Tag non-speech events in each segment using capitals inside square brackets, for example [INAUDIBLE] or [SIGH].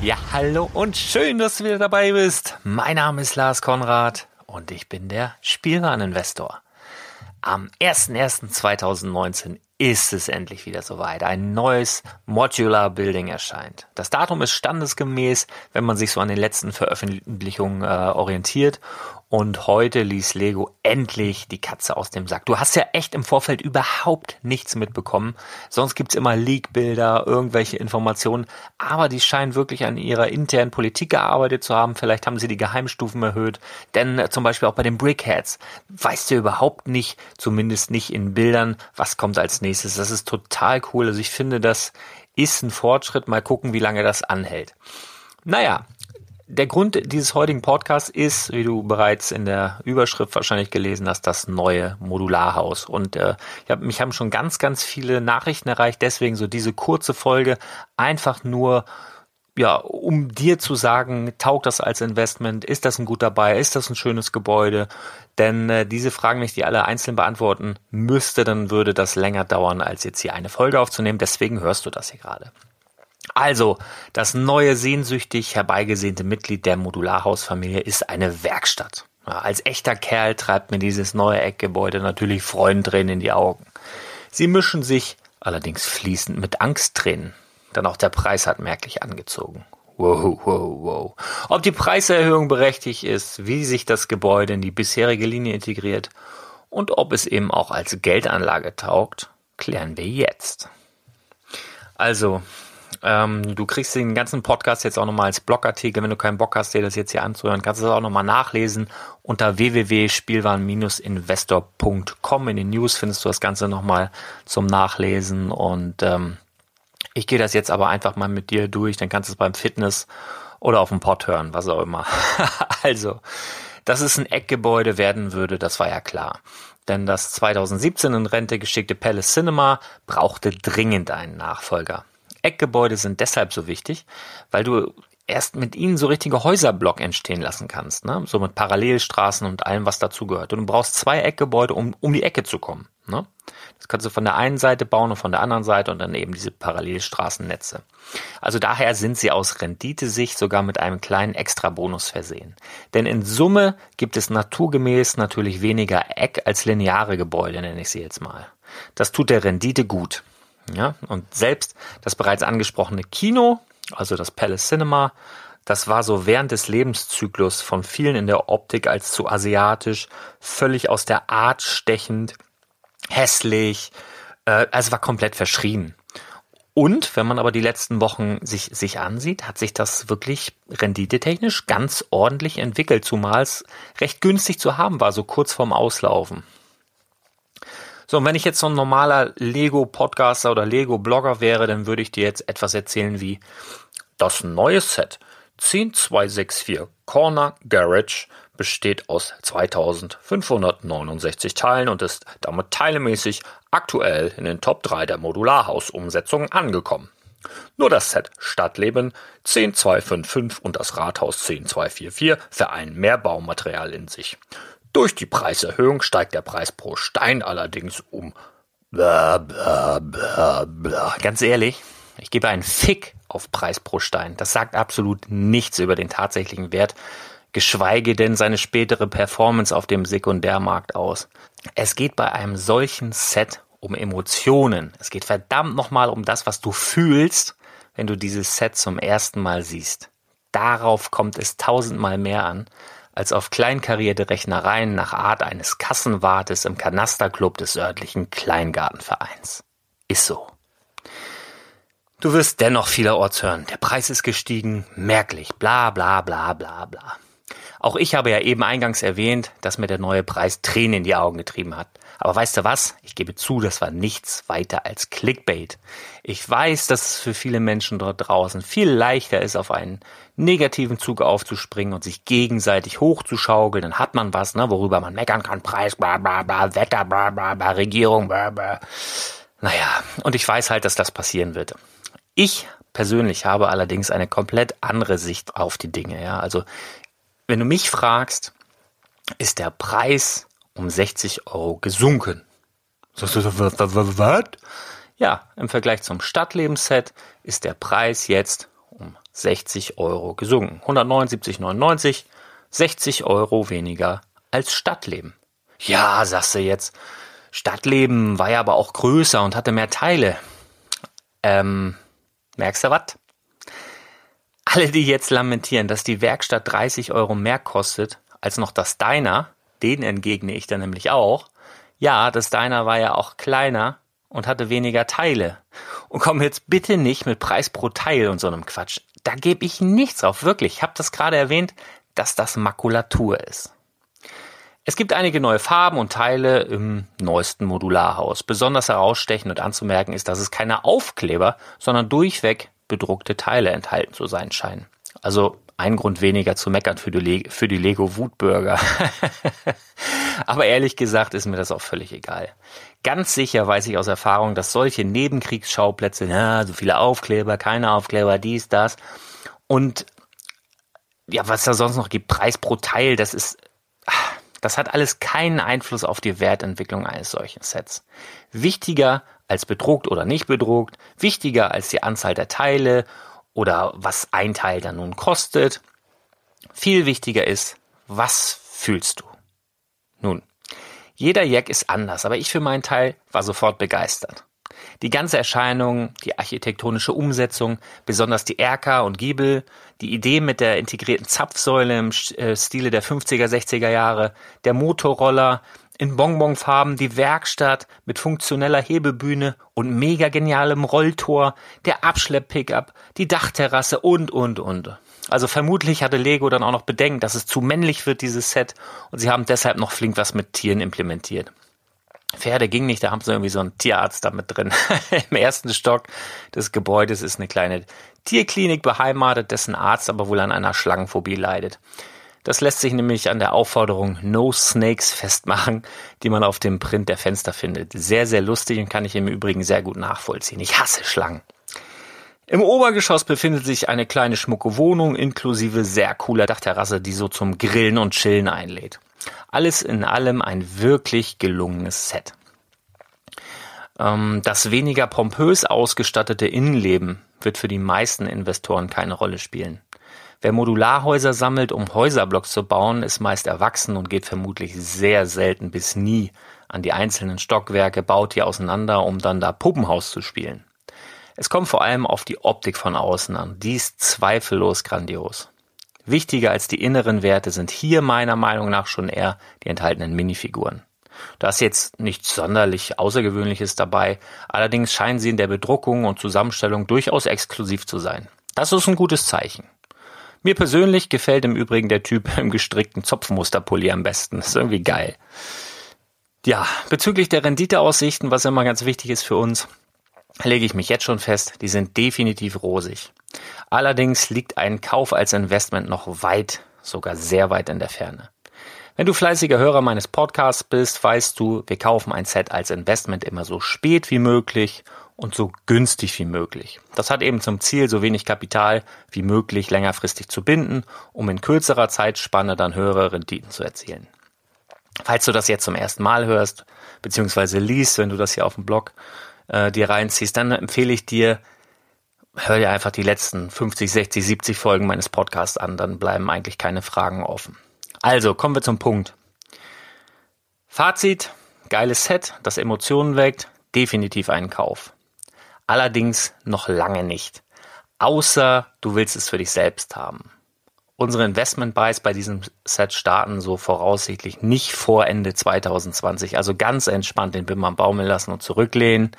Ja, hallo und schön, dass du wieder dabei bist. Mein Name ist Lars Konrad und ich bin der Spielwareninvestor. Am 01.01.2019 ist es endlich wieder soweit. Ein neues Modular Building erscheint. Das Datum ist standesgemäß, wenn man sich so an den letzten Veröffentlichungen äh, orientiert und heute ließ Lego endlich die Katze aus dem Sack. Du hast ja echt im Vorfeld überhaupt nichts mitbekommen. Sonst gibt's immer Leak-Bilder, irgendwelche Informationen. Aber die scheinen wirklich an ihrer internen Politik gearbeitet zu haben. Vielleicht haben sie die Geheimstufen erhöht. Denn äh, zum Beispiel auch bei den Brickheads weißt du überhaupt nicht, zumindest nicht in Bildern, was kommt als nächstes. Das ist total cool. Also ich finde, das ist ein Fortschritt. Mal gucken, wie lange das anhält. Naja, der Grund dieses heutigen Podcasts ist, wie du bereits in der Überschrift wahrscheinlich gelesen hast, das neue Modularhaus. Und äh, ich hab, mich haben schon ganz, ganz viele Nachrichten erreicht. Deswegen so diese kurze Folge einfach nur, ja, um dir zu sagen, taugt das als Investment? Ist das ein gut dabei? Ist das ein schönes Gebäude? Denn äh, diese Fragen, wenn ich die alle einzeln beantworten müsste, dann würde das länger dauern, als jetzt hier eine Folge aufzunehmen. Deswegen hörst du das hier gerade. Also, das neue sehnsüchtig herbeigesehnte Mitglied der Modularhausfamilie ist eine Werkstatt. Ja, als echter Kerl treibt mir dieses neue Eckgebäude natürlich Freudentränen in die Augen. Sie mischen sich allerdings fließend mit Angsttränen, denn auch der Preis hat merklich angezogen. Wow, wow, wow. Ob die Preiserhöhung berechtigt ist, wie sich das Gebäude in die bisherige Linie integriert und ob es eben auch als Geldanlage taugt, klären wir jetzt. Also, ähm, du kriegst den ganzen Podcast jetzt auch nochmal als Blogartikel. Wenn du keinen Bock hast, dir das jetzt hier anzuhören, kannst du das auch nochmal nachlesen. Unter www.spielwaren-investor.com in den News findest du das Ganze nochmal zum Nachlesen. Und ähm, ich gehe das jetzt aber einfach mal mit dir durch. Dann kannst du es beim Fitness oder auf dem Pod hören, was auch immer. [LAUGHS] also, dass es ein Eckgebäude werden würde, das war ja klar. Denn das 2017 in Rente geschickte Palace Cinema brauchte dringend einen Nachfolger. Eckgebäude sind deshalb so wichtig, weil du erst mit ihnen so richtige Häuserblock entstehen lassen kannst, ne? so mit Parallelstraßen und allem, was dazugehört. Und du brauchst zwei Eckgebäude, um um die Ecke zu kommen. Ne? Das kannst du von der einen Seite bauen und von der anderen Seite und dann eben diese Parallelstraßennetze. Also daher sind sie aus Renditesicht sogar mit einem kleinen Extrabonus versehen. Denn in Summe gibt es naturgemäß natürlich weniger Eck als lineare Gebäude, nenne ich sie jetzt mal. Das tut der Rendite gut. Ja, und selbst das bereits angesprochene Kino, also das Palace Cinema, das war so während des Lebenszyklus von vielen in der Optik als zu asiatisch, völlig aus der Art stechend, hässlich, äh, also war komplett verschrien. Und wenn man aber die letzten Wochen sich, sich ansieht, hat sich das wirklich renditetechnisch ganz ordentlich entwickelt, zumal es recht günstig zu haben war, so kurz vorm Auslaufen. So, und wenn ich jetzt so ein normaler Lego-Podcaster oder Lego-Blogger wäre, dann würde ich dir jetzt etwas erzählen wie das neue Set 10264 Corner Garage besteht aus 2569 Teilen und ist damit teilemäßig aktuell in den Top 3 der Modularhausumsetzungen angekommen. Nur das Set Stadtleben 10255 und das Rathaus 10244 vereinen mehr Baumaterial in sich. Durch die Preiserhöhung steigt der Preis pro Stein allerdings um. Bla, bla, bla, bla. Ganz ehrlich, ich gebe einen Fick auf Preis pro Stein. Das sagt absolut nichts über den tatsächlichen Wert, geschweige denn seine spätere Performance auf dem Sekundärmarkt aus. Es geht bei einem solchen Set um Emotionen. Es geht verdammt nochmal um das, was du fühlst, wenn du dieses Set zum ersten Mal siehst. Darauf kommt es tausendmal mehr an, als auf kleinkarierte Rechnereien nach Art eines Kassenwartes im Kanasterclub des örtlichen Kleingartenvereins. Ist so. Du wirst dennoch vielerorts hören, der Preis ist gestiegen, merklich, bla bla bla bla bla. Auch ich habe ja eben eingangs erwähnt, dass mir der neue Preis Tränen in die Augen getrieben hat. Aber weißt du was? Ich gebe zu, das war nichts weiter als Clickbait. Ich weiß, dass es für viele Menschen dort draußen viel leichter ist, auf einen negativen Zug aufzuspringen und sich gegenseitig hochzuschaukeln. Dann hat man was, ne, worüber man meckern kann. Preis, bla bla bla, Wetter, bla bla bla, Regierung, bla bla. Naja, und ich weiß halt, dass das passieren wird. Ich persönlich habe allerdings eine komplett andere Sicht auf die Dinge. Ja, also wenn du mich fragst, ist der Preis um 60 Euro gesunken. Was? Ja, im Vergleich zum Stadtlebensset ist der Preis jetzt um 60 Euro gesunken. 179,99, 60 Euro weniger als Stadtleben. Ja, sagst du jetzt, Stadtleben war ja aber auch größer und hatte mehr Teile. Ähm, merkst du was? Alle, die jetzt lamentieren, dass die Werkstatt 30 Euro mehr kostet als noch das Diner, den entgegne ich dann nämlich auch. Ja, das Diner war ja auch kleiner und hatte weniger Teile. Und komm jetzt bitte nicht mit Preis pro Teil und so einem Quatsch. Da gebe ich nichts drauf, wirklich. Ich habe das gerade erwähnt, dass das Makulatur ist. Es gibt einige neue Farben und Teile im neuesten Modularhaus. Besonders herausstechend und anzumerken ist, dass es keine Aufkleber, sondern durchweg bedruckte Teile enthalten zu sein scheinen. Also ein Grund weniger zu meckern für die, Le für die Lego Wutbürger. [LAUGHS] Aber ehrlich gesagt ist mir das auch völlig egal. Ganz sicher weiß ich aus Erfahrung, dass solche Nebenkriegsschauplätze, ja, so viele Aufkleber, keine Aufkleber, dies, das und ja, was da sonst noch gibt, Preis pro Teil, das ist, das hat alles keinen Einfluss auf die Wertentwicklung eines solchen Sets. Wichtiger als bedruckt oder nicht bedruckt, wichtiger als die Anzahl der Teile oder was ein Teil dann nun kostet. Viel wichtiger ist, was fühlst du? Nun, jeder Jack ist anders, aber ich für meinen Teil war sofort begeistert. Die ganze Erscheinung, die architektonische Umsetzung, besonders die Erker und Giebel, die Idee mit der integrierten Zapfsäule im äh, Stile der 50er, 60er Jahre, der Motorroller in Bonbonfarben, die Werkstatt mit funktioneller Hebebühne und mega genialem Rolltor, der Abschlepp-Pickup, die Dachterrasse und, und, und. Also vermutlich hatte Lego dann auch noch bedenkt, dass es zu männlich wird, dieses Set, und sie haben deshalb noch flink was mit Tieren implementiert. Pferde ging nicht, da haben sie irgendwie so einen Tierarzt da mit drin. [LAUGHS] Im ersten Stock des Gebäudes ist eine kleine Tierklinik beheimatet, dessen Arzt aber wohl an einer Schlangenphobie leidet. Das lässt sich nämlich an der Aufforderung No Snakes festmachen, die man auf dem Print der Fenster findet. Sehr, sehr lustig und kann ich im Übrigen sehr gut nachvollziehen. Ich hasse Schlangen. Im Obergeschoss befindet sich eine kleine schmucke Wohnung inklusive sehr cooler Dachterrasse, die so zum Grillen und Chillen einlädt. Alles in allem ein wirklich gelungenes Set. Ähm, das weniger pompös ausgestattete Innenleben wird für die meisten Investoren keine Rolle spielen. Wer Modularhäuser sammelt, um Häuserblocks zu bauen, ist meist erwachsen und geht vermutlich sehr selten bis nie an die einzelnen Stockwerke, baut die auseinander, um dann da Puppenhaus zu spielen. Es kommt vor allem auf die Optik von außen an. Die ist zweifellos grandios. Wichtiger als die inneren Werte sind hier meiner Meinung nach schon eher die enthaltenen Minifiguren. Da ist jetzt nichts sonderlich Außergewöhnliches dabei, allerdings scheinen sie in der Bedruckung und Zusammenstellung durchaus exklusiv zu sein. Das ist ein gutes Zeichen. Mir persönlich gefällt im Übrigen der Typ im gestrickten Zopfmusterpulli am besten. Ist irgendwie geil. Ja, bezüglich der Renditeaussichten, was immer ganz wichtig ist für uns, lege ich mich jetzt schon fest, die sind definitiv rosig. Allerdings liegt ein Kauf als Investment noch weit, sogar sehr weit in der Ferne. Wenn du fleißiger Hörer meines Podcasts bist, weißt du, wir kaufen ein Set als Investment immer so spät wie möglich und so günstig wie möglich. Das hat eben zum Ziel, so wenig Kapital wie möglich längerfristig zu binden, um in kürzerer Zeitspanne dann höhere Renditen zu erzielen. Falls du das jetzt zum ersten Mal hörst, beziehungsweise liest, wenn du das hier auf dem Blog äh, dir reinziehst, dann empfehle ich dir, hör dir einfach die letzten 50, 60, 70 Folgen meines Podcasts an, dann bleiben eigentlich keine Fragen offen. Also, kommen wir zum Punkt. Fazit, geiles Set, das Emotionen weckt, definitiv einen Kauf. Allerdings noch lange nicht. Außer du willst es für dich selbst haben. Unsere Investment Buys bei diesem Set starten so voraussichtlich nicht vor Ende 2020. Also ganz entspannt den Bim am Baumeln lassen und zurücklehnen.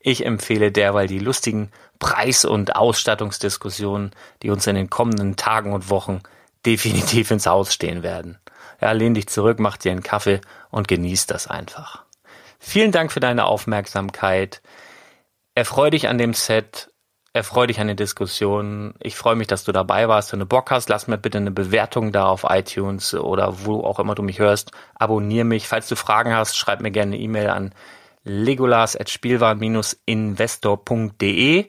Ich empfehle derweil die lustigen Preis- und Ausstattungsdiskussionen, die uns in den kommenden Tagen und Wochen [LAUGHS] definitiv ins Haus stehen werden. Ja, lehn dich zurück, mach dir einen Kaffee und genieß das einfach. Vielen Dank für deine Aufmerksamkeit. Erfreu dich an dem Set erfreue dich an den Diskussionen. Ich freue mich, dass du dabei warst. Wenn du Bock hast, lass mir bitte eine Bewertung da auf iTunes oder wo auch immer du mich hörst. Abonnier mich. Falls du Fragen hast, schreib mir gerne eine E-Mail an legolas.spielwaren-investor.de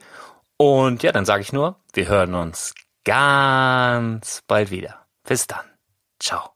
und ja, dann sage ich nur, wir hören uns ganz bald wieder. Bis dann. Ciao.